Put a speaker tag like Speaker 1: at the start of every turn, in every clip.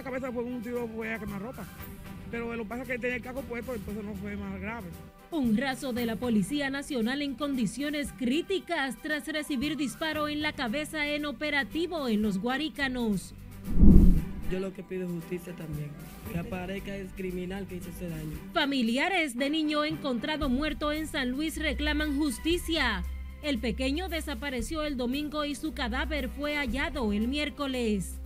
Speaker 1: la cabeza fue un tiro fue a quemar ropa. Pero lo que pasa es que tenía el caco puesto, entonces no fue más grave.
Speaker 2: Un raso de la Policía Nacional en condiciones críticas tras recibir disparo en la cabeza en operativo en los Guarícanos.
Speaker 3: Yo lo que pido es justicia también. Que aparezca es criminal que hizo ese daño.
Speaker 2: Familiares de niño encontrado muerto en San Luis reclaman justicia. El pequeño desapareció el domingo y su cadáver fue hallado el miércoles.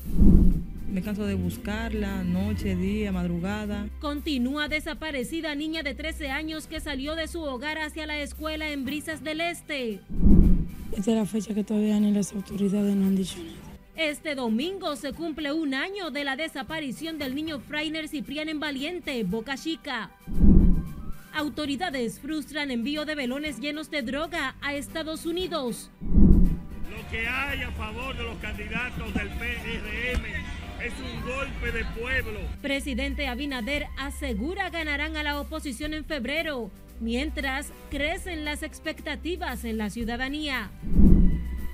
Speaker 4: Me canso de buscarla, noche, día, madrugada.
Speaker 2: Continúa desaparecida niña de 13 años que salió de su hogar hacia la escuela en Brisas del Este.
Speaker 5: Esta es la fecha que todavía ni las autoridades no han dicho nada.
Speaker 2: Este domingo se cumple un año de la desaparición del niño Frainer Ciprián en Valiente, Boca Chica. Autoridades frustran envío de velones llenos de droga a Estados Unidos.
Speaker 6: Lo que hay a favor de los candidatos del PRM es un golpe de pueblo.
Speaker 2: Presidente Abinader asegura ganarán a la oposición en febrero, mientras crecen las expectativas en la ciudadanía.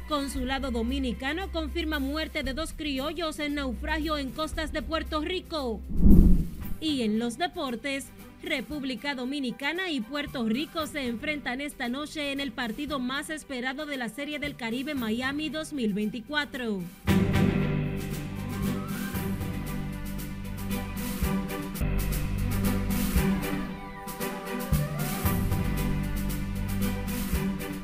Speaker 2: Consulado Dominicano confirma muerte de dos criollos en naufragio en costas de Puerto Rico. Y en los deportes, República Dominicana y Puerto Rico se enfrentan esta noche en el partido más esperado de la Serie del Caribe Miami 2024.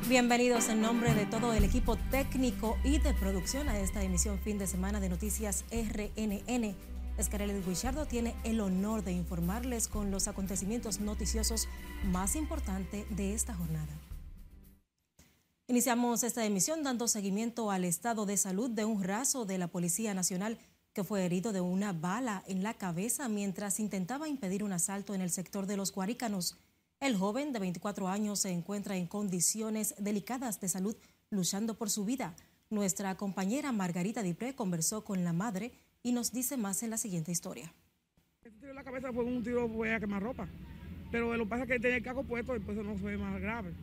Speaker 7: Bienvenidos en nombre de todo el equipo técnico y de producción a esta emisión fin de semana de Noticias RNN. Escarelli Guichardo tiene el honor de informarles con los acontecimientos noticiosos más importantes de esta jornada. Iniciamos esta emisión dando seguimiento al estado de salud de un raso de la Policía Nacional que fue herido de una bala en la cabeza mientras intentaba impedir un asalto en el sector de los Guarícanos. El joven de 24 años se encuentra en condiciones delicadas de salud luchando por su vida. Nuestra compañera Margarita Dipré conversó con la madre y nos dice más en la siguiente historia.
Speaker 1: Este tiro en la cabeza fue un tiro fue a quemar ropa. Pero lo que pasa es que tenía el caco puesto, entonces no fue más grave.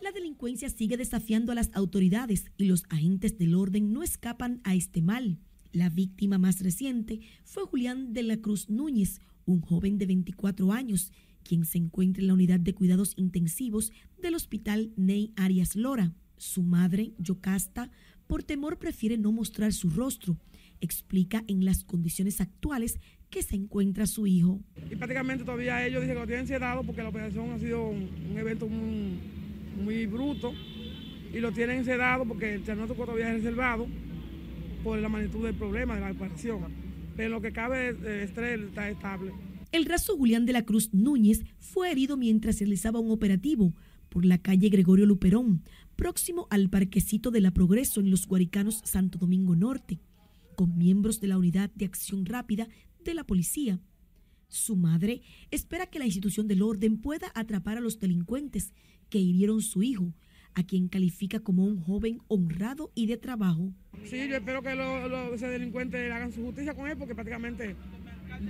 Speaker 8: La delincuencia sigue desafiando a las autoridades y los agentes del orden no escapan a este mal. La víctima más reciente fue Julián de la Cruz Núñez, un joven de 24 años, quien se encuentra en la unidad de cuidados intensivos del Hospital Ney Arias Lora. Su madre, Yocasta, por temor prefiere no mostrar su rostro. Explica en las condiciones actuales que se encuentra su hijo.
Speaker 1: Y prácticamente todavía ellos dicen que lo tienen sedado porque la operación ha sido un, evento muy, bruto y lo tienen sedado porque el diagnóstico todavía es reservado por la magnitud del problema de la operación. Pero lo que cabe de estrés está estable.
Speaker 8: El raso Julián de la Cruz Núñez fue herido mientras realizaba un operativo por la calle Gregorio Luperón, próximo al parquecito de la Progreso en los Guaricanos Santo Domingo Norte, con miembros de la Unidad de Acción Rápida de la policía. Su madre espera que la institución del orden pueda atrapar a los delincuentes que hirieron su hijo, a quien califica como un joven honrado y de trabajo.
Speaker 1: Sí, yo espero que los delincuentes hagan su justicia con él porque prácticamente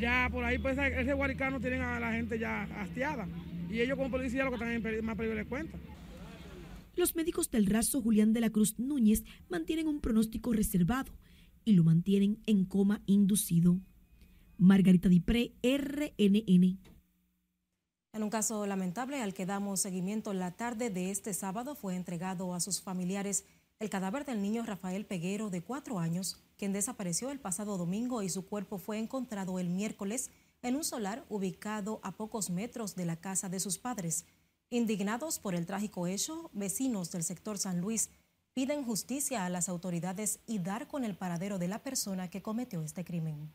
Speaker 1: ya por ahí pues ese guaricano tienen a la gente ya hastiada y ellos como policía lo que están en más peligro les cuenta.
Speaker 8: Los médicos del raso Julián de la Cruz Núñez mantienen un pronóstico reservado y lo mantienen en coma inducido. Margarita Dipré, RNN.
Speaker 7: En un caso lamentable al que damos seguimiento la tarde de este sábado fue entregado a sus familiares el cadáver del niño Rafael Peguero de cuatro años, quien desapareció el pasado domingo y su cuerpo fue encontrado el miércoles en un solar ubicado a pocos metros de la casa de sus padres. Indignados por el trágico hecho, vecinos del sector San Luis piden justicia a las autoridades y dar con el paradero de la persona que cometió este crimen.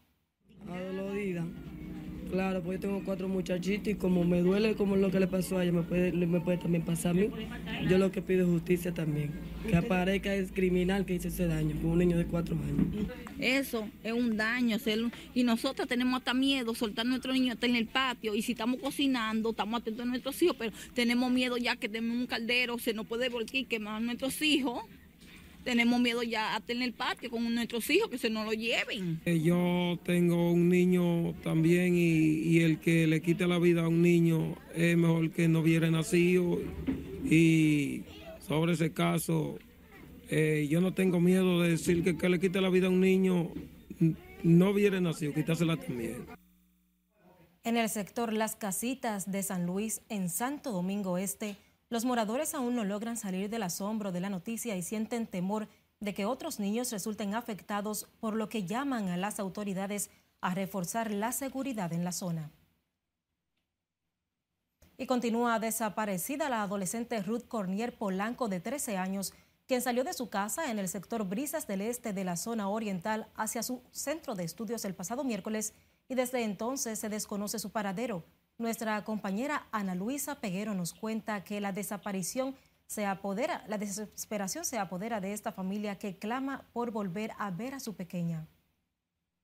Speaker 3: Adolorida. Claro, pues yo tengo cuatro muchachitos y como me duele como lo que le pasó a ella, me puede, me puede también pasar a mí. Yo lo que pido es justicia también. Que aparezca es criminal que hizo ese daño con un niño de cuatro años.
Speaker 9: Eso es un daño. Y nosotros tenemos hasta miedo soltar a nuestro niño hasta en el patio. Y si estamos cocinando, estamos atentos a nuestros hijos, pero tenemos miedo ya que tenemos un caldero, se nos puede volver quemar a nuestros hijos tenemos miedo ya a tener el patio con nuestros hijos que se nos lo lleven.
Speaker 10: Yo tengo un niño también y, y, el que le quite la vida a un niño es mejor que no hubiera nacido y sobre ese caso eh, yo no tengo miedo de decir que, que le quite la vida a un niño no hubiera nacido, quitársela también.
Speaker 7: En el sector Las Casitas de San Luis, en Santo Domingo Este, los moradores aún no logran salir del asombro de la noticia y sienten temor de que otros niños resulten afectados, por lo que llaman a las autoridades a reforzar la seguridad en la zona. Y continúa desaparecida la adolescente Ruth Cornier Polanco de 13 años, quien salió de su casa en el sector Brisas del Este de la zona oriental hacia su centro de estudios el pasado miércoles y desde entonces se desconoce su paradero. Nuestra compañera Ana Luisa Peguero nos cuenta que la desaparición se apodera, la desesperación se apodera de esta familia que clama por volver a ver a su pequeña.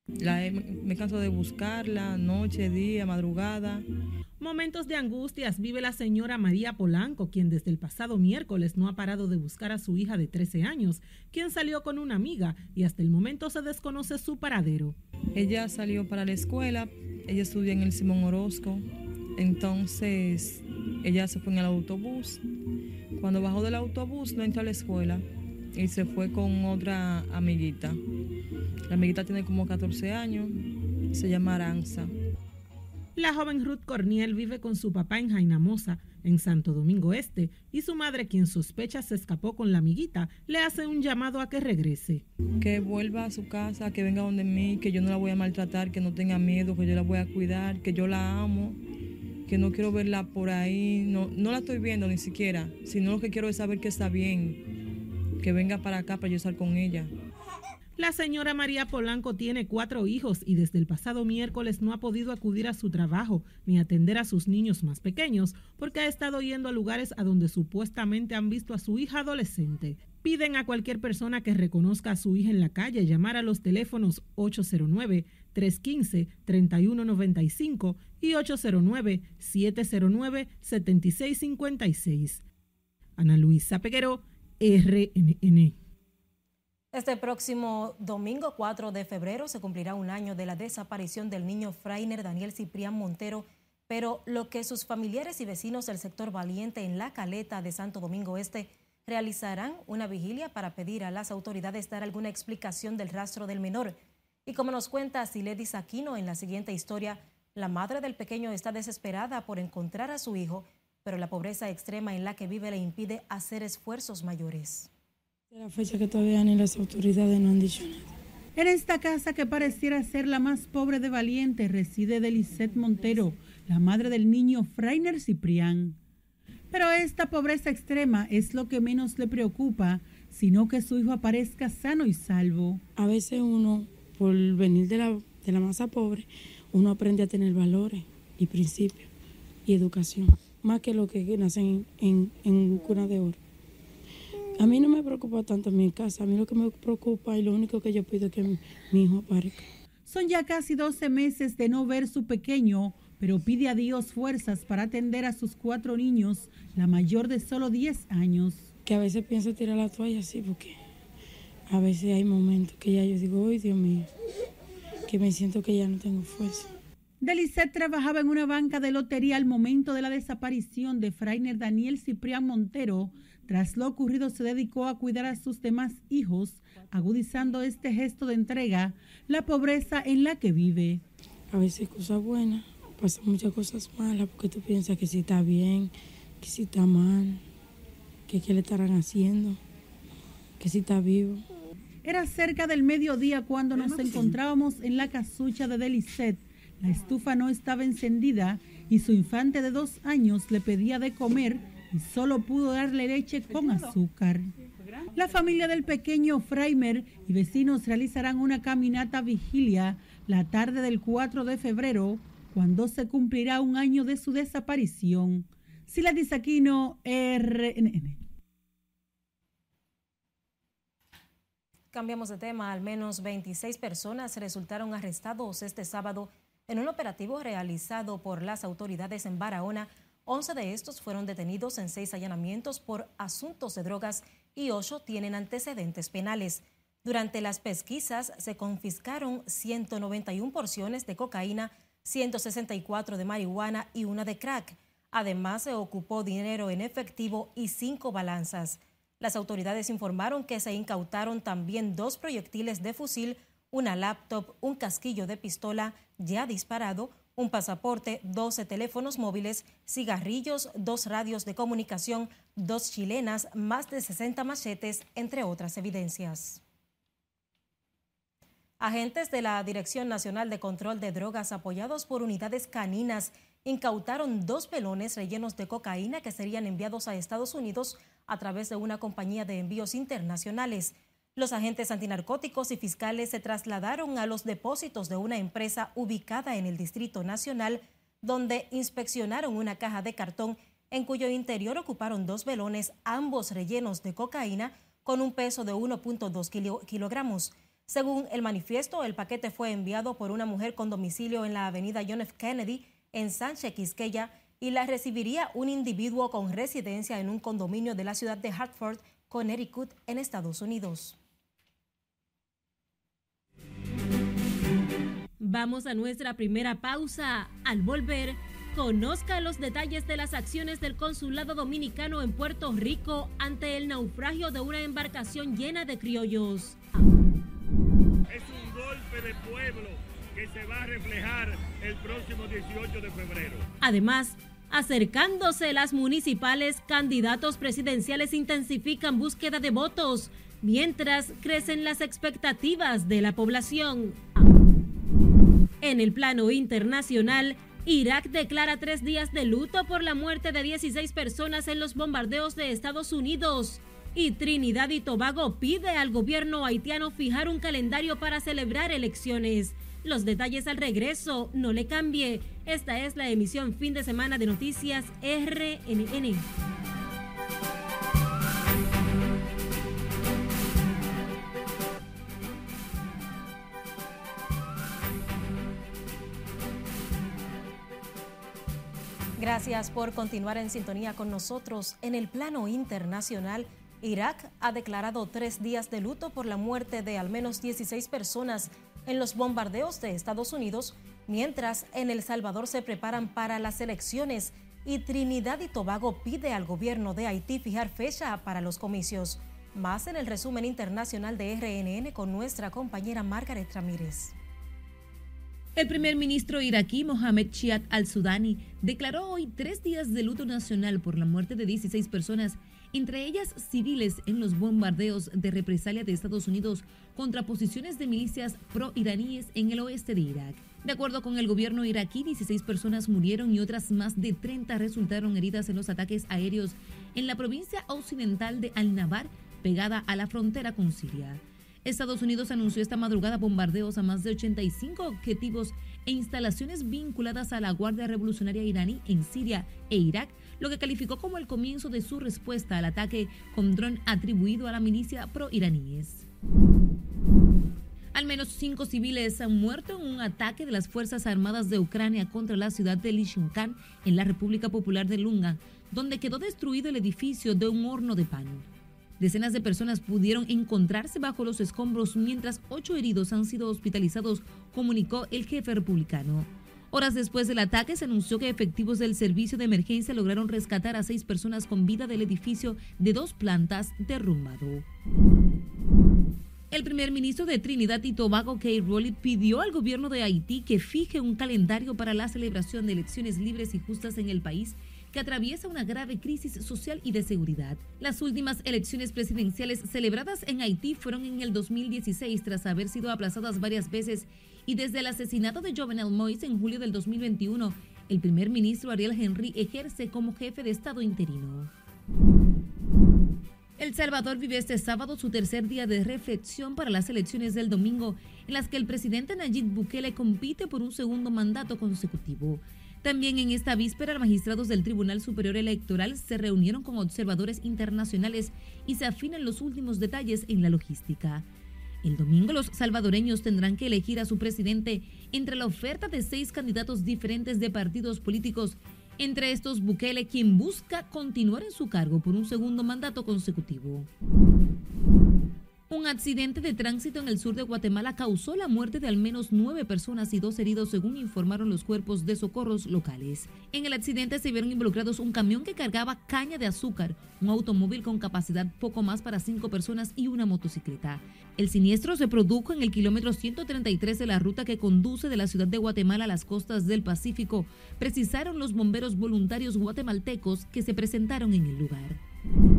Speaker 4: me canso de buscarla, noche, día, madrugada.
Speaker 11: Momentos de angustias vive la señora María Polanco, quien desde el pasado miércoles no ha parado de buscar a su hija de 13 años, quien salió con una amiga y hasta el momento se desconoce su paradero.
Speaker 4: Ella salió para la escuela, ella estudia en el Simón Orozco, entonces ella se fue en el autobús. Cuando bajó del autobús no entró a la escuela y se fue con otra amiguita. La amiguita tiene como 14 años, se llama Aranza.
Speaker 11: La joven Ruth Corniel vive con su papá en Jainamosa, en Santo Domingo Este, y su madre, quien sospecha se escapó con la amiguita, le hace un llamado a que regrese.
Speaker 4: Que vuelva a su casa, que venga donde mí, que yo no la voy a maltratar, que no tenga miedo, que yo la voy a cuidar, que yo la amo, que no quiero verla por ahí, no, no la estoy viendo ni siquiera, sino lo que quiero es saber que está bien, que venga para acá para yo estar con ella.
Speaker 11: La señora María Polanco tiene cuatro hijos y desde el pasado miércoles no ha podido acudir a su trabajo ni atender a sus niños más pequeños porque ha estado yendo a lugares a donde supuestamente han visto a su hija adolescente. Piden a cualquier persona que reconozca a su hija en la calle llamar a los teléfonos 809-315-3195 y 809-709-7656. Ana Luisa Peguero, RNN.
Speaker 7: Este próximo domingo 4 de febrero se cumplirá un año de la desaparición del niño Frainer Daniel Ciprián Montero, pero lo que sus familiares y vecinos del sector Valiente en la Caleta de Santo Domingo Este realizarán una vigilia para pedir a las autoridades dar alguna explicación del rastro del menor. Y como nos cuenta Siledis Aquino en la siguiente historia, la madre del pequeño está desesperada por encontrar a su hijo, pero la pobreza extrema en la que vive le impide hacer esfuerzos mayores.
Speaker 5: La fecha que todavía ni las autoridades no han dicho nada.
Speaker 12: En esta casa que pareciera ser la más pobre de Valiente reside Delicet Montero, la madre del niño Frainer Ciprián. Pero esta pobreza extrema es lo que menos le preocupa, sino que su hijo aparezca sano y salvo.
Speaker 5: A veces uno, por venir de la, de la masa pobre, uno aprende a tener valores y principios y educación, más que lo que nacen en, en cuna de oro. A mí no me preocupa tanto mi casa, a mí lo que me preocupa y lo único que yo pido es que mi, hijo aparezca.
Speaker 12: Son ya casi 12 meses de no ver su pequeño, pero pide a Dios fuerzas para atender a sus cuatro niños, la mayor de solo 10 años.
Speaker 5: Que a veces pienso tirar la toalla así, porque a veces hay momentos que ya yo digo, ¡ay Dios mío! Que me siento que ya no tengo fuerza.
Speaker 12: Delicet trabajaba en una banca de lotería al momento de la desaparición de Frainer Daniel Ciprián Montero, tras lo ocurrido, se dedicó a cuidar a sus demás hijos, agudizando este gesto de entrega, la pobreza en la que vive.
Speaker 5: A veces cosas buenas, pasan muchas cosas malas, porque tú piensas que si está bien, que si está mal, que qué le estarán haciendo, que si está vivo.
Speaker 12: Era cerca del mediodía cuando nos encontrábamos en la casucha de Delicet. La estufa no estaba encendida y su infante de dos años le pedía de comer y solo pudo darle leche con azúcar. La familia del pequeño Freimer y vecinos realizarán una caminata vigilia la tarde del 4 de febrero, cuando se cumplirá un año de su desaparición. Sila Disaquino, RNN.
Speaker 7: Cambiamos de tema. Al menos 26 personas resultaron arrestados este sábado en un operativo realizado por las autoridades en Barahona 11 de estos fueron detenidos en seis allanamientos por asuntos de drogas y ocho tienen antecedentes penales. Durante las pesquisas se confiscaron 191 porciones de cocaína, 164 de marihuana y una de crack. Además, se ocupó dinero en efectivo y cinco balanzas. Las autoridades informaron que se incautaron también dos proyectiles de fusil, una laptop, un casquillo de pistola ya disparado, un pasaporte, 12 teléfonos móviles, cigarrillos, dos radios de comunicación, dos chilenas, más de 60 machetes, entre otras evidencias. Agentes de la Dirección Nacional de Control de Drogas apoyados por unidades caninas incautaron dos pelones rellenos de cocaína que serían enviados a Estados Unidos a través de una compañía de envíos internacionales. Los agentes antinarcóticos y fiscales se trasladaron a los depósitos de una empresa ubicada en el Distrito Nacional, donde inspeccionaron una caja de cartón en cuyo interior ocuparon dos velones, ambos rellenos de cocaína, con un peso de 1.2 kilogramos. Según el manifiesto, el paquete fue enviado por una mujer con domicilio en la avenida John F. Kennedy, en Sánchez Quisqueya, y la recibiría un individuo con residencia en un condominio de la ciudad de Hartford, Connecticut, en Estados Unidos.
Speaker 2: Vamos a nuestra primera pausa. Al volver, conozca los detalles de las acciones del consulado dominicano en Puerto Rico ante el naufragio de una embarcación llena de criollos.
Speaker 6: Es un golpe de pueblo que se va a reflejar el próximo 18 de febrero.
Speaker 2: Además, acercándose las municipales, candidatos presidenciales intensifican búsqueda de votos, mientras crecen las expectativas de la población. En el plano internacional, Irak declara tres días de luto por la muerte de 16 personas en los bombardeos de Estados Unidos. Y Trinidad y Tobago pide al gobierno haitiano fijar un calendario para celebrar elecciones. Los detalles al regreso, no le cambie. Esta es la emisión fin de semana de noticias RNN.
Speaker 7: Gracias por continuar en sintonía con nosotros. En el plano internacional, Irak ha declarado tres días de luto por la muerte de al menos 16 personas en los bombardeos de Estados Unidos, mientras en El Salvador se preparan para las elecciones y Trinidad y Tobago pide al gobierno de Haití fijar fecha para los comicios. Más en el resumen internacional de RNN con nuestra compañera Margaret Ramírez.
Speaker 13: El primer ministro iraquí Mohamed Chiat al-Sudani declaró hoy tres días de luto nacional por la muerte de 16 personas, entre ellas civiles, en los bombardeos de represalia de Estados Unidos contra posiciones de milicias pro-iraníes en el oeste de Irak. De acuerdo con el gobierno iraquí, 16 personas murieron y otras más de 30 resultaron heridas en los ataques aéreos en la provincia occidental de Al-Nabar, pegada a la frontera con Siria. Estados Unidos anunció esta madrugada bombardeos a más de 85 objetivos e instalaciones vinculadas a la Guardia Revolucionaria iraní en Siria e Irak, lo que calificó como el comienzo de su respuesta al ataque con dron atribuido a la milicia pro-iraníes. Al menos cinco civiles han muerto en un ataque de las Fuerzas Armadas de Ucrania contra la ciudad de Lishinkan, en la República Popular de Lunga, donde quedó destruido el edificio de un horno de pan. Decenas de personas pudieron encontrarse bajo los escombros mientras ocho heridos han sido hospitalizados, comunicó el jefe republicano. Horas después del ataque se anunció que efectivos del servicio de emergencia lograron rescatar a seis personas con vida del edificio de dos plantas derrumbado. El primer ministro de Trinidad y Tobago, Kay Rowley, pidió al gobierno de Haití que fije un calendario para la celebración de elecciones libres y justas en el país que atraviesa una grave crisis social y de seguridad. Las últimas elecciones presidenciales celebradas en Haití fueron en el 2016 tras haber sido aplazadas varias veces y desde el asesinato de Jovenel Moïse en julio del 2021, el primer ministro Ariel Henry ejerce como jefe de Estado interino. El Salvador vive este sábado su tercer día de reflexión para las elecciones del domingo, en las que el presidente Nayib Bukele compite por un segundo mandato consecutivo. También en esta víspera, magistrados del Tribunal Superior Electoral se reunieron con observadores internacionales y se afinan los últimos detalles en la logística. El domingo los salvadoreños tendrán que elegir a su presidente entre la oferta de seis candidatos diferentes de partidos políticos, entre estos Bukele, quien busca continuar en su cargo por un segundo mandato consecutivo. Un accidente de tránsito en el sur de Guatemala causó la muerte de al menos nueve personas y dos heridos, según informaron los cuerpos de socorros locales. En el accidente se vieron involucrados un camión que cargaba caña de azúcar, un automóvil con capacidad poco más para cinco personas y una motocicleta. El siniestro se produjo en el kilómetro 133 de la ruta que conduce de la ciudad de Guatemala a las costas del Pacífico, precisaron los bomberos voluntarios guatemaltecos que se presentaron en el lugar.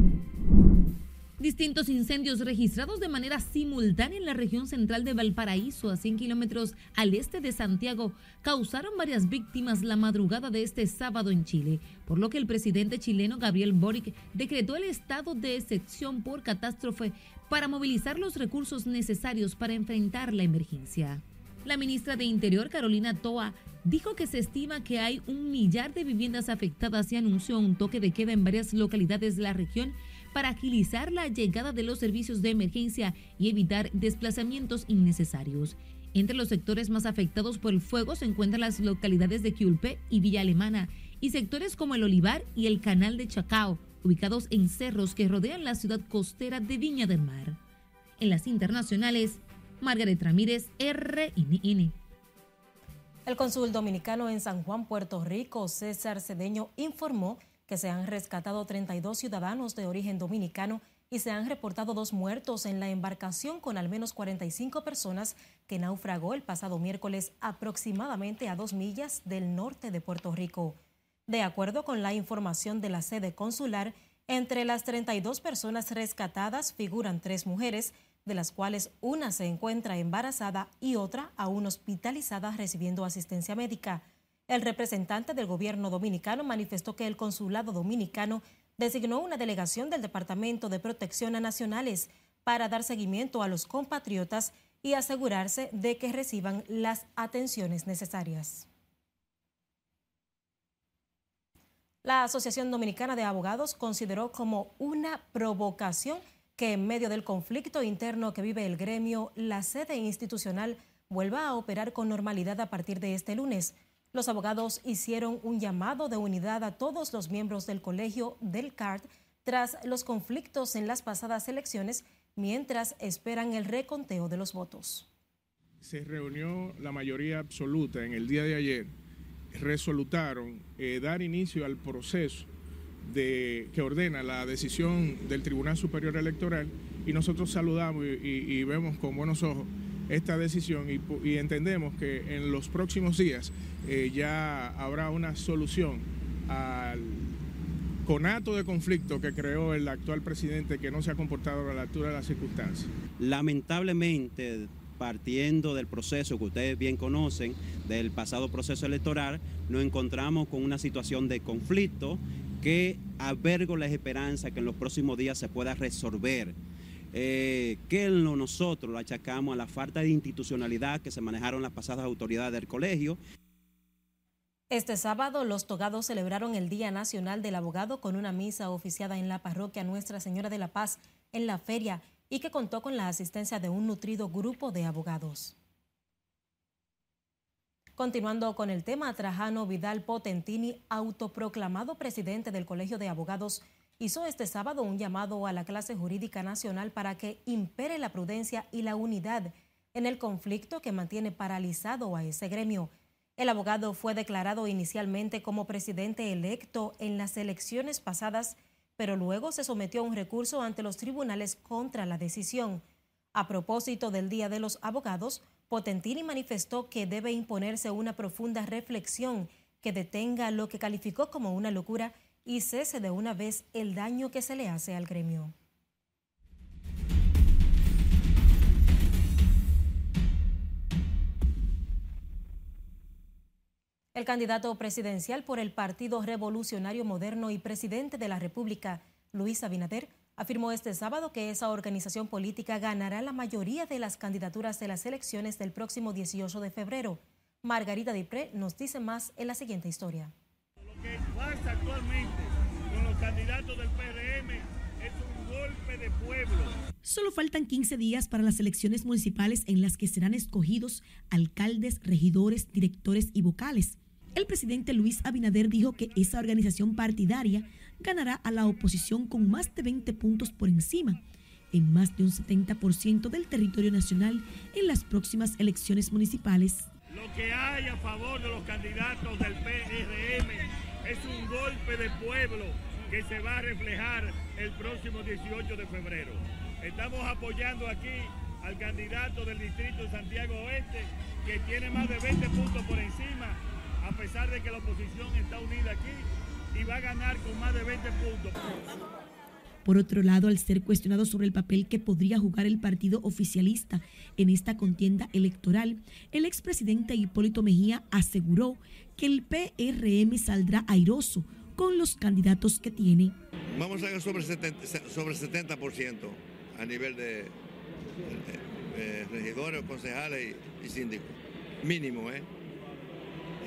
Speaker 13: Distintos incendios registrados de manera simultánea en la región central de Valparaíso, a 100 kilómetros al este de Santiago, causaron varias víctimas la madrugada de este sábado en Chile, por lo que el presidente chileno Gabriel Boric decretó el estado de excepción por catástrofe para movilizar los recursos necesarios para enfrentar la emergencia. La ministra de Interior, Carolina Toa, dijo que se estima que hay un millar de viviendas afectadas y anunció un toque de queda en varias localidades de la región para agilizar la llegada de los servicios de emergencia y evitar desplazamientos innecesarios. Entre los sectores más afectados por el fuego se encuentran las localidades de Quiulpe y Villa Alemana y sectores como el Olivar y el Canal de Chacao, ubicados en cerros que rodean la ciudad costera de Viña del Mar. En las internacionales, Margaret Ramírez, RNN.
Speaker 7: El cónsul dominicano en San Juan, Puerto Rico, César Cedeño, informó que se han rescatado 32 ciudadanos de origen dominicano y se han reportado dos muertos en la embarcación con al menos 45 personas que naufragó el pasado miércoles aproximadamente a dos millas del norte de Puerto Rico. De acuerdo con la información de la sede consular, entre las 32 personas rescatadas figuran tres mujeres, de las cuales una se encuentra embarazada y otra aún hospitalizada recibiendo asistencia médica. El representante del gobierno dominicano manifestó que el consulado dominicano designó una delegación del Departamento de Protección a Nacionales para dar seguimiento a los compatriotas y asegurarse de que reciban las atenciones necesarias. La Asociación Dominicana de Abogados consideró como una provocación que en medio del conflicto interno que vive el gremio, la sede institucional vuelva a operar con normalidad a partir de este lunes. Los abogados hicieron un llamado de unidad a todos los miembros del colegio del CART tras los conflictos en las pasadas elecciones mientras esperan el reconteo de los votos.
Speaker 14: Se reunió la mayoría absoluta en el día de ayer, resolutaron eh, dar inicio al proceso que ordena la decisión del Tribunal Superior Electoral y nosotros saludamos y, vemos con buenos ojos esta decisión y entendemos que en los próximos días eh, ya habrá una solución al conato de conflicto que creó el actual presidente que no se ha comportado a la altura de las circunstancias.
Speaker 15: Lamentablemente, partiendo del proceso que ustedes bien conocen, del pasado proceso electoral, nos encontramos con una situación de conflicto que albergo la esperanza que en los próximos días se pueda resolver. Eh, que nosotros lo achacamos a la falta de institucionalidad que se manejaron las pasadas autoridades del colegio.
Speaker 7: Este sábado los togados celebraron el Día Nacional del Abogado con una misa oficiada en la parroquia Nuestra Señora de la Paz en la feria y que contó con la asistencia de un nutrido grupo de abogados. Continuando con el tema, Trajano Vidal Potentini, autoproclamado presidente del Colegio de Abogados, hizo este sábado un llamado a la clase jurídica nacional para que impere la prudencia y la unidad en el conflicto que mantiene paralizado a ese gremio. El abogado fue declarado inicialmente como presidente electo en las elecciones pasadas, pero luego se sometió a un recurso ante los tribunales contra la decisión. A propósito del Día de los Abogados, Potentini manifestó que debe imponerse una profunda reflexión que detenga lo que calificó como una locura y cese de una vez el daño que se le hace al gremio. El candidato presidencial por el Partido Revolucionario Moderno y presidente de la República, Luis Abinader, afirmó este sábado que esa organización política ganará la mayoría de las candidaturas de las elecciones del próximo 18 de febrero. Margarita Dipré nos dice más en la siguiente historia.
Speaker 6: Pasa actualmente con los candidatos del PRM es un golpe de pueblo.
Speaker 8: Solo faltan 15 días para las elecciones municipales en las que serán escogidos alcaldes, regidores, directores y vocales. El presidente Luis Abinader dijo que esa organización partidaria ganará a la oposición con más de 20 puntos por encima en más de un 70% del territorio nacional en las próximas elecciones municipales.
Speaker 6: Lo que hay a favor de los candidatos del PRM es un golpe de pueblo que se va a reflejar el próximo 18 de febrero. Estamos apoyando aquí al candidato del distrito de Santiago Oeste, que tiene más de 20 puntos por encima, a pesar de que la oposición está unida aquí y va a ganar con más de 20 puntos.
Speaker 8: Por otro lado, al ser cuestionado sobre el papel que podría jugar el partido oficialista en esta contienda electoral, el expresidente Hipólito Mejía aseguró que el PRM saldrá airoso con los candidatos que tiene.
Speaker 16: Vamos a ver sobre 70%, sobre 70 a nivel de, regidores, concejales y, síndicos. Mínimo, ¿eh?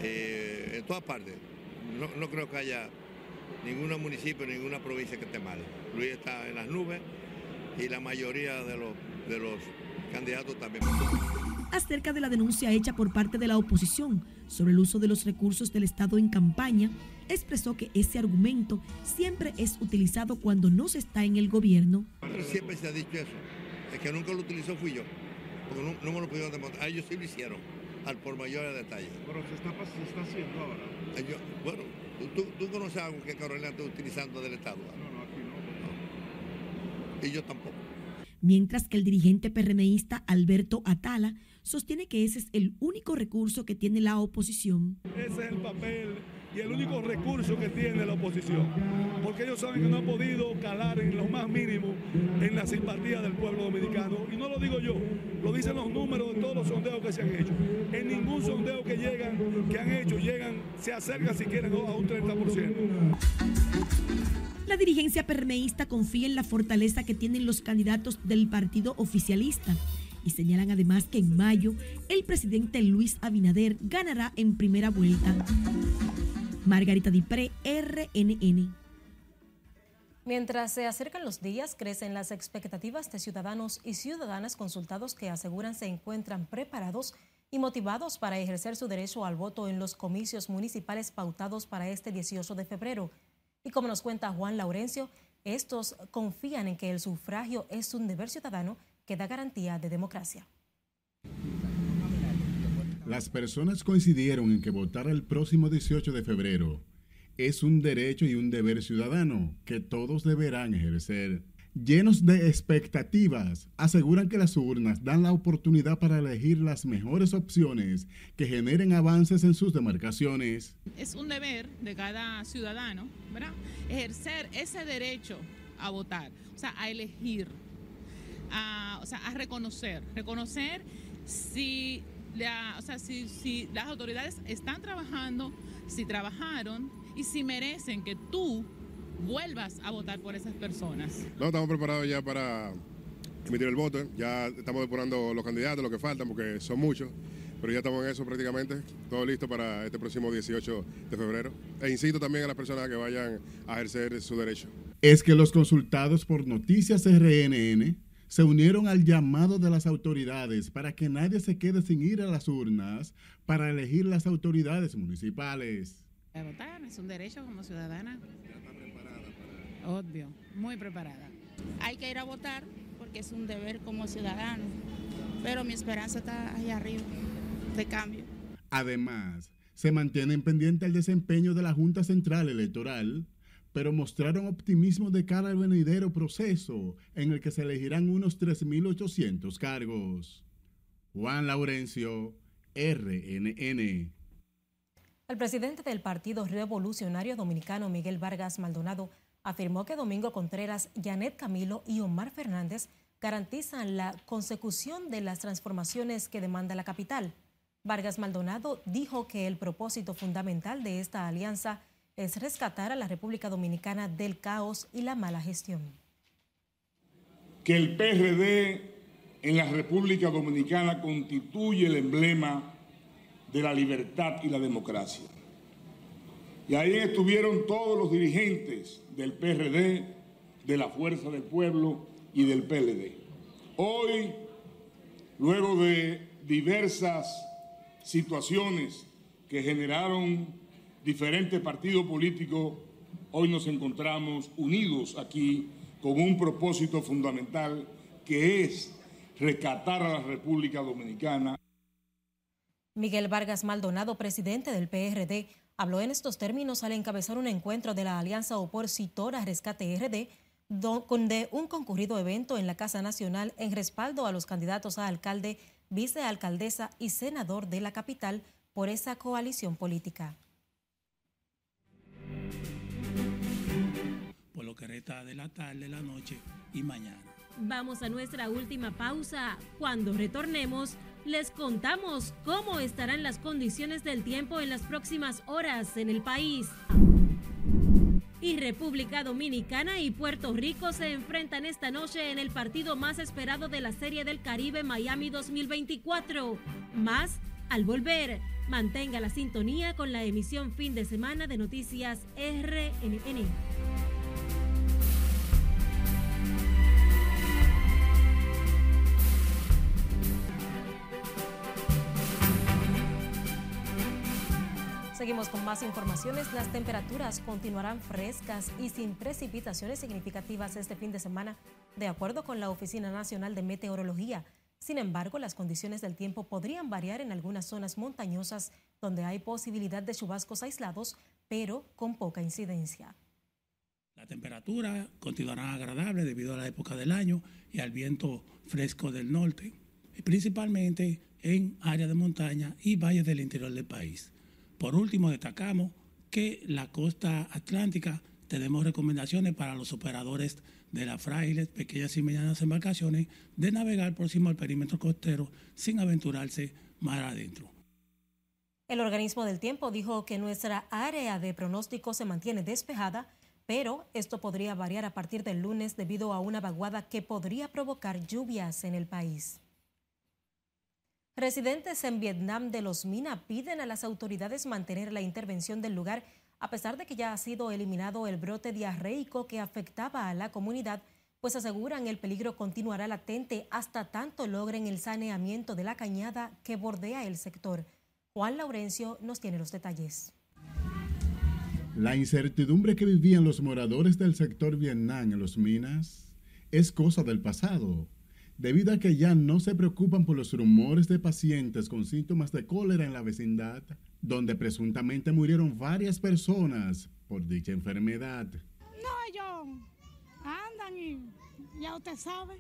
Speaker 16: ¿eh? En todas partes. No creo que haya ningún municipio, ninguna provincia que esté mal. Luis está en las nubes y la mayoría de los, de los candidatos también.
Speaker 8: Acerca de la denuncia hecha por parte de la oposición sobre el uso de los recursos del Estado en campaña, expresó que ese argumento siempre es utilizado cuando no se está en el gobierno.
Speaker 16: siempre se ha dicho eso. El que nunca lo utilizó fui yo, porque no, me lo pudieron demostrar. ellos sí lo hicieron, al por mayores detalles.
Speaker 17: Pero se está, se está haciendo ahora.
Speaker 16: bueno, ¿tú, ¿tú, conoces algo que Carolina está utilizando del Estado?
Speaker 17: No, no, aquí
Speaker 16: no. Y yo tampoco.
Speaker 8: Mientras que el dirigente PRMista Alberto Atala sostiene que ese es el único recurso que tiene la oposición.
Speaker 18: Ese es el papel y el único recurso que tiene la oposición, porque ellos saben que no han podido calar en lo más mínimo en la simpatía del pueblo dominicano. Y no lo digo yo, lo dicen los números de todos los sondeos que se han hecho. En ningún sondeo que llegan, que han hecho, llegan, se acercan si quieren a un 30%.
Speaker 8: La dirigencia permeísta confía en la fortaleza que tienen los candidatos del partido oficialista y señalan además que en mayo el presidente Luis Abinader ganará en primera vuelta. Margarita Dipré, RNN.
Speaker 7: Mientras se acercan los días, crecen las expectativas de ciudadanos y ciudadanas consultados que aseguran se encuentran preparados y motivados para ejercer su derecho al voto en los comicios municipales pautados para este 18 de febrero. Y como nos cuenta Juan Laurencio, estos confían en que el sufragio es un deber ciudadano que da garantía de democracia.
Speaker 19: Las personas coincidieron en que votar el próximo 18 de febrero es un derecho y un deber ciudadano que todos deberán ejercer. Llenos de expectativas, aseguran que las urnas dan la oportunidad para elegir las mejores opciones que generen avances en sus demarcaciones.
Speaker 20: Es un deber de cada ciudadano, ¿verdad? Ejercer ese derecho a votar, o sea, a elegir, a, o sea, a reconocer, reconocer si o sea, si, las autoridades están trabajando, si trabajaron y si merecen que tú vuelvas a votar por esas personas.
Speaker 17: No, estamos preparados ya para emitir el voto. Ya estamos depurando los candidatos, lo que faltan, porque son muchos. Pero ya estamos en eso prácticamente, todo listo para este próximo 18 de febrero. E incito también a las personas que vayan a ejercer su derecho.
Speaker 19: Es que los consultados por Noticias RNN se unieron al llamado de las autoridades para que nadie se quede sin ir a las urnas para elegir las autoridades municipales.
Speaker 20: votar es un derecho como ciudadana. Ya está preparada para... Obvio, muy preparada.
Speaker 21: Hay que ir a votar porque es un deber como ciudadano, pero mi esperanza está ahí arriba, de cambio.
Speaker 19: Además, se mantienen pendiente el desempeño de la Junta Central Electoral pero mostraron optimismo de cara al venidero proceso en el que se elegirán unos 3.800 cargos. Juan Laurencio, RNN.
Speaker 7: El presidente del Partido Revolucionario Dominicano, Miguel Vargas Maldonado, afirmó que Domingo Contreras, Janet Camilo y Omar Fernández garantizan la consecución de las transformaciones que demanda la capital. Vargas Maldonado dijo que el propósito fundamental de esta alianza es rescatar a la República Dominicana del caos y la mala gestión.
Speaker 22: Que el PRD en la República Dominicana constituye el emblema de la libertad y la democracia. Y ahí estuvieron todos los dirigentes del PRD, de la Fuerza del Pueblo y del PLD. Hoy, luego de diversas situaciones que generaron diferentes partidos políticos, hoy nos encontramos unidos aquí con un propósito fundamental que es rescatar a la República Dominicana.
Speaker 7: Miguel Vargas Maldonado, presidente del PRD, habló en estos términos al encabezar un encuentro de la Alianza Opositora Rescate RD de un concurrido evento en la Casa Nacional en respaldo a los candidatos a alcalde, vicealcaldesa y senador de la capital por esa coalición política.
Speaker 23: Lo de la tarde, la noche y mañana.
Speaker 2: Vamos a nuestra última pausa. Cuando retornemos, les contamos cómo estarán las condiciones del tiempo en las próximas horas en el país y República Dominicana y Puerto Rico se enfrentan esta noche en el partido más esperado de la Serie del Caribe Miami 2024. Más al volver. Mantenga la sintonía con la emisión fin de semana de Noticias RNN.
Speaker 7: Seguimos con más informaciones. Las temperaturas continuarán frescas y sin precipitaciones significativas este fin de semana, de acuerdo con la Oficina Nacional de Meteorología. Sin embargo, las condiciones del tiempo podrían variar en algunas zonas montañosas donde hay posibilidad de chubascos aislados, pero con poca incidencia.
Speaker 23: La temperatura continuará agradable debido a la época del año y al viento fresco del norte, principalmente en áreas de montaña y valles del interior del país. Por último, destacamos que la costa atlántica tenemos recomendaciones para los operadores de las frágiles, pequeñas y medianas embarcaciones de navegar próximo al perímetro costero sin aventurarse más adentro.
Speaker 7: El organismo del tiempo dijo que nuestra área de pronóstico se mantiene despejada, pero esto podría variar a partir del lunes debido a una vaguada que podría provocar lluvias en el país. Residentes en Vietnam de los Mina piden a las autoridades mantener la intervención del lugar a pesar de que ya ha sido eliminado el brote diarreico que afectaba a la comunidad, pues aseguran el peligro continuará latente hasta tanto logren el saneamiento de la cañada que bordea el sector. Juan Laurencio nos tiene los detalles.
Speaker 19: La incertidumbre que vivían los moradores del sector Vietnam en los minas es cosa del pasado debido a que ya no se preocupan por los rumores de pacientes con síntomas de cólera en la vecindad, donde presuntamente murieron varias personas por dicha enfermedad.
Speaker 24: No, ellos andan y ya usted sabe,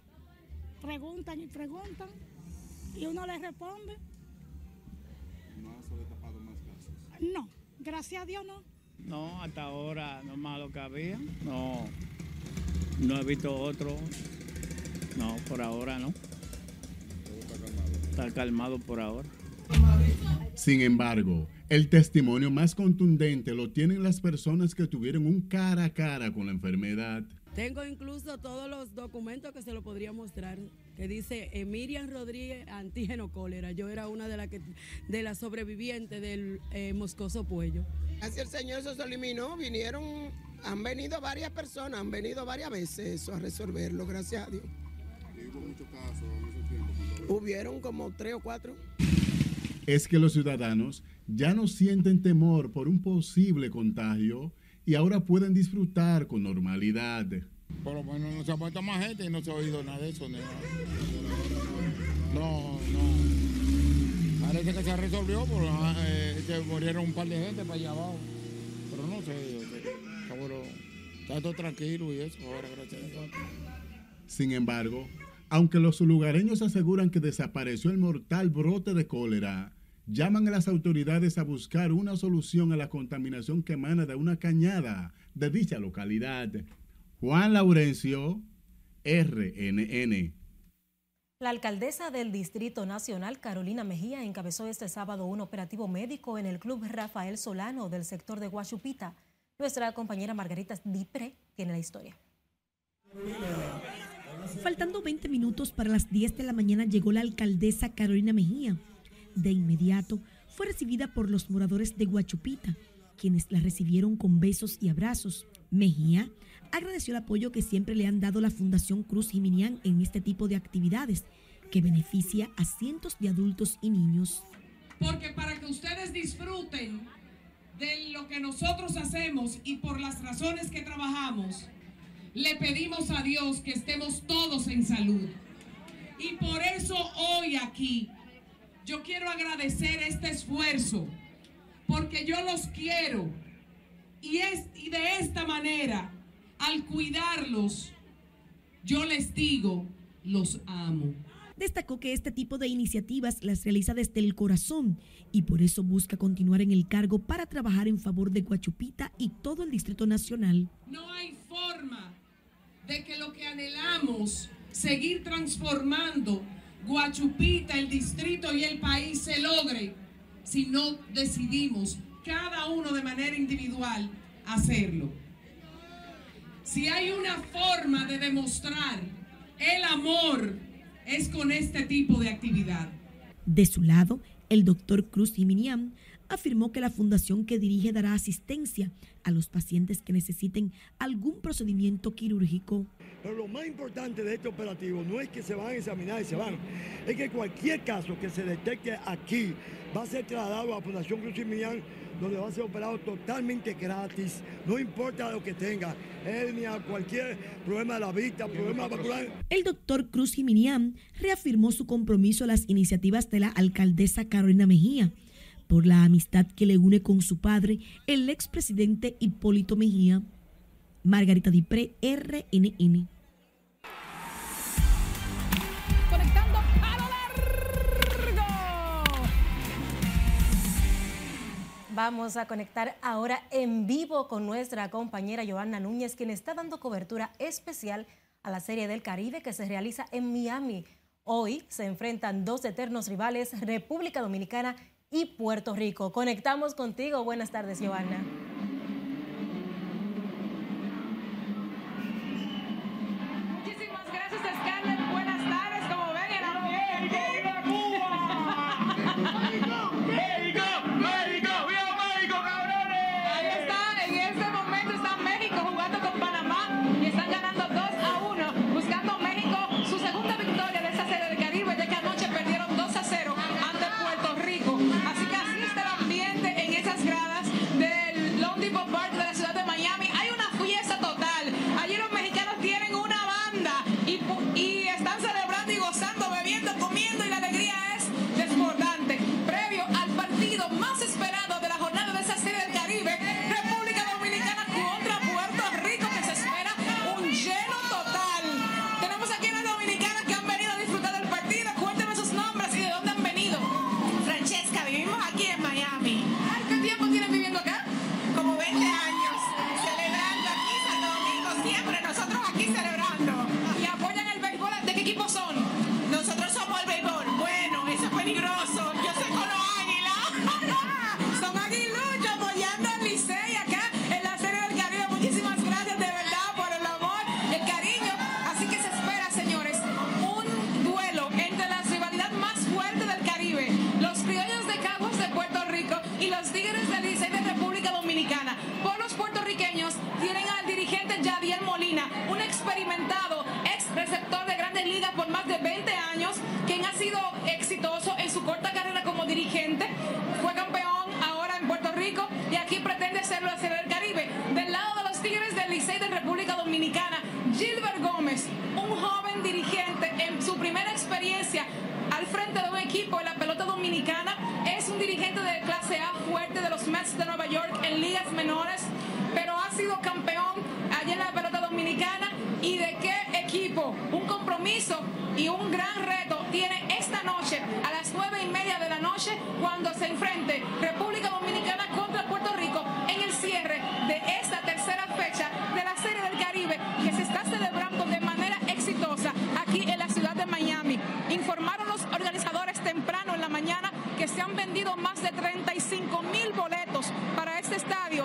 Speaker 24: preguntan y preguntan y uno les responde.
Speaker 25: ¿No destapado más casos?
Speaker 24: No, gracias a Dios no.
Speaker 26: No, hasta ahora no más lo que había. No, no he visto otro no, por ahora no. Está calmado por ahora.
Speaker 19: Sin embargo, el testimonio más contundente lo tienen las personas que tuvieron un cara a cara con la enfermedad.
Speaker 27: Tengo incluso todos los documentos que se lo podría mostrar, que dice Emirian Rodríguez antígeno cólera. Yo era una de las de las sobrevivientes del eh, moscoso puello.
Speaker 28: Así el Señor eso se eliminó, vinieron, han venido varias personas, han venido varias veces eso a resolverlo, gracias a Dios muchos casos Hubieron como tres o cuatro.
Speaker 19: Es que los ciudadanos ya no sienten temor por un posible contagio y ahora pueden disfrutar con normalidad.
Speaker 29: Por lo menos no se ha puesto más gente y no se ha oído nada de eso. No, no. Parece que se resolvió, porque eh, se murieron un par de gente para allá abajo. Pero no sé, está todo tranquilo y eso, ahora gracias a Dios.
Speaker 19: Sin embargo, aunque los lugareños aseguran que desapareció el mortal brote de cólera, llaman a las autoridades a buscar una solución a la contaminación que emana de una cañada de dicha localidad. Juan Laurencio, RNN.
Speaker 7: La alcaldesa del Distrito Nacional, Carolina Mejía, encabezó este sábado un operativo médico en el Club Rafael Solano del sector de Guachupita. Nuestra compañera Margarita Dipre tiene la historia.
Speaker 8: Faltando 20 minutos para las 10 de la mañana llegó la alcaldesa Carolina Mejía. De inmediato fue recibida por los moradores de Guachupita, quienes la recibieron con besos y abrazos. Mejía agradeció el apoyo que siempre le han dado la Fundación Cruz Jiminián en este tipo de actividades, que beneficia a cientos de adultos y niños.
Speaker 30: Porque para que ustedes disfruten de lo que nosotros hacemos y por las razones que trabajamos, le pedimos a Dios que estemos todos en salud. Y por eso hoy aquí yo quiero agradecer este esfuerzo, porque yo los quiero. Y, es, y de esta manera, al cuidarlos, yo les digo, los amo.
Speaker 8: Destacó que este tipo de iniciativas las realiza desde el corazón y por eso busca continuar en el cargo para trabajar en favor de Guachupita y todo el Distrito Nacional.
Speaker 30: No hay forma de que lo que anhelamos, seguir transformando Guachupita, el distrito y el país se logre si no decidimos cada uno de manera individual hacerlo. Si hay una forma de demostrar el amor es con este tipo de actividad.
Speaker 8: De su lado, el doctor Cruz Jiminian afirmó que la fundación que dirige dará asistencia a los pacientes que necesiten algún procedimiento quirúrgico.
Speaker 31: Pero lo más importante de este operativo no es que se van a examinar y se van, es que cualquier caso que se detecte aquí va a ser trasladado a la Fundación Cruz Jiminian donde va a ser operado totalmente gratis, no importa lo que tenga, hernia, cualquier problema de la vista, problema vascular.
Speaker 8: El doctor Cruz Jiminian reafirmó su compromiso a las iniciativas de la alcaldesa Carolina Mejía por la amistad que le une con su padre, el expresidente Hipólito Mejía. Margarita Dipré, RNN.
Speaker 32: Vamos a conectar ahora en vivo con nuestra compañera Joana Núñez, quien está dando cobertura especial a la Serie del Caribe que se realiza en Miami. Hoy se enfrentan dos eternos rivales, República Dominicana y Puerto Rico. Conectamos contigo. Buenas tardes, Joana.
Speaker 33: La República Dominicana rompió dos veces el récord de asistencia de este estadio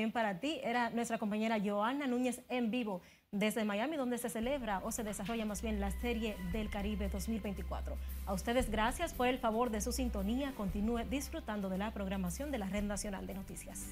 Speaker 7: también para ti. Era nuestra compañera Joana Núñez en vivo desde Miami, donde se celebra o se desarrolla más bien la Serie del Caribe 2024. A ustedes gracias por el favor de su sintonía. Continúe disfrutando de la programación de la Red Nacional de Noticias.